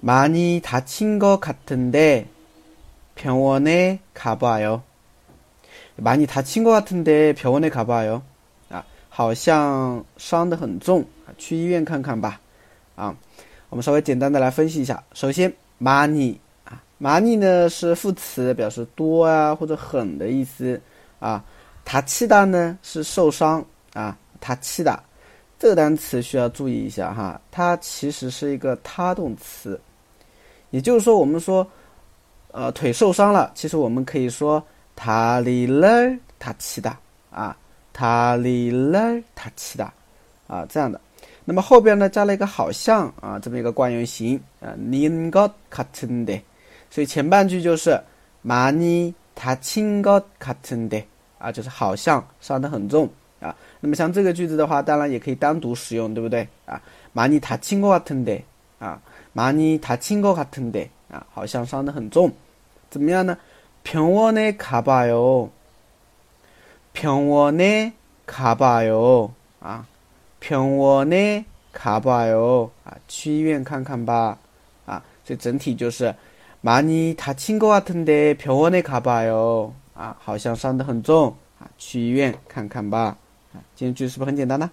많이 다친 것 같은데 병원에 가봐요. 많이 다친 것 같은데 병원에 가봐요. 아, 好像伤得很重啊，去医院看看吧。啊，我们稍微简单的来分析一下。首先 많이 啊 많이 呢是副词，表示多啊或者狠的意思啊。다치다는是受伤啊，다치다这个单词需要注意一下哈，它其实是一个他动词。 也就是说我们说呃腿受伤了，其实我们可以说塔里勒塔奇达啊，塔里勒塔奇达啊，这样的。那么后边呢加了一个好像啊，这么一个惯用型啊，您个卡特呢。所以前半句就是 money 塔青哥卡特呢，啊，就是好像伤得很重啊。那么像这个句子的话，当然也可以单独使用，对不对？啊，money 塔青哥卡特呢。啊。많이다친것같은 데， 啊，好像伤得很重，怎么样呢？병원에가봐 요， 병원에가봐 요， 啊，병원에가봐 요， 啊，去医院看看吧，啊，这整体就是많이다친것같은 데， 병원에가봐 요， 啊，好像伤得很重，啊，去医院看看吧，啊，今天句是不是很简单呢？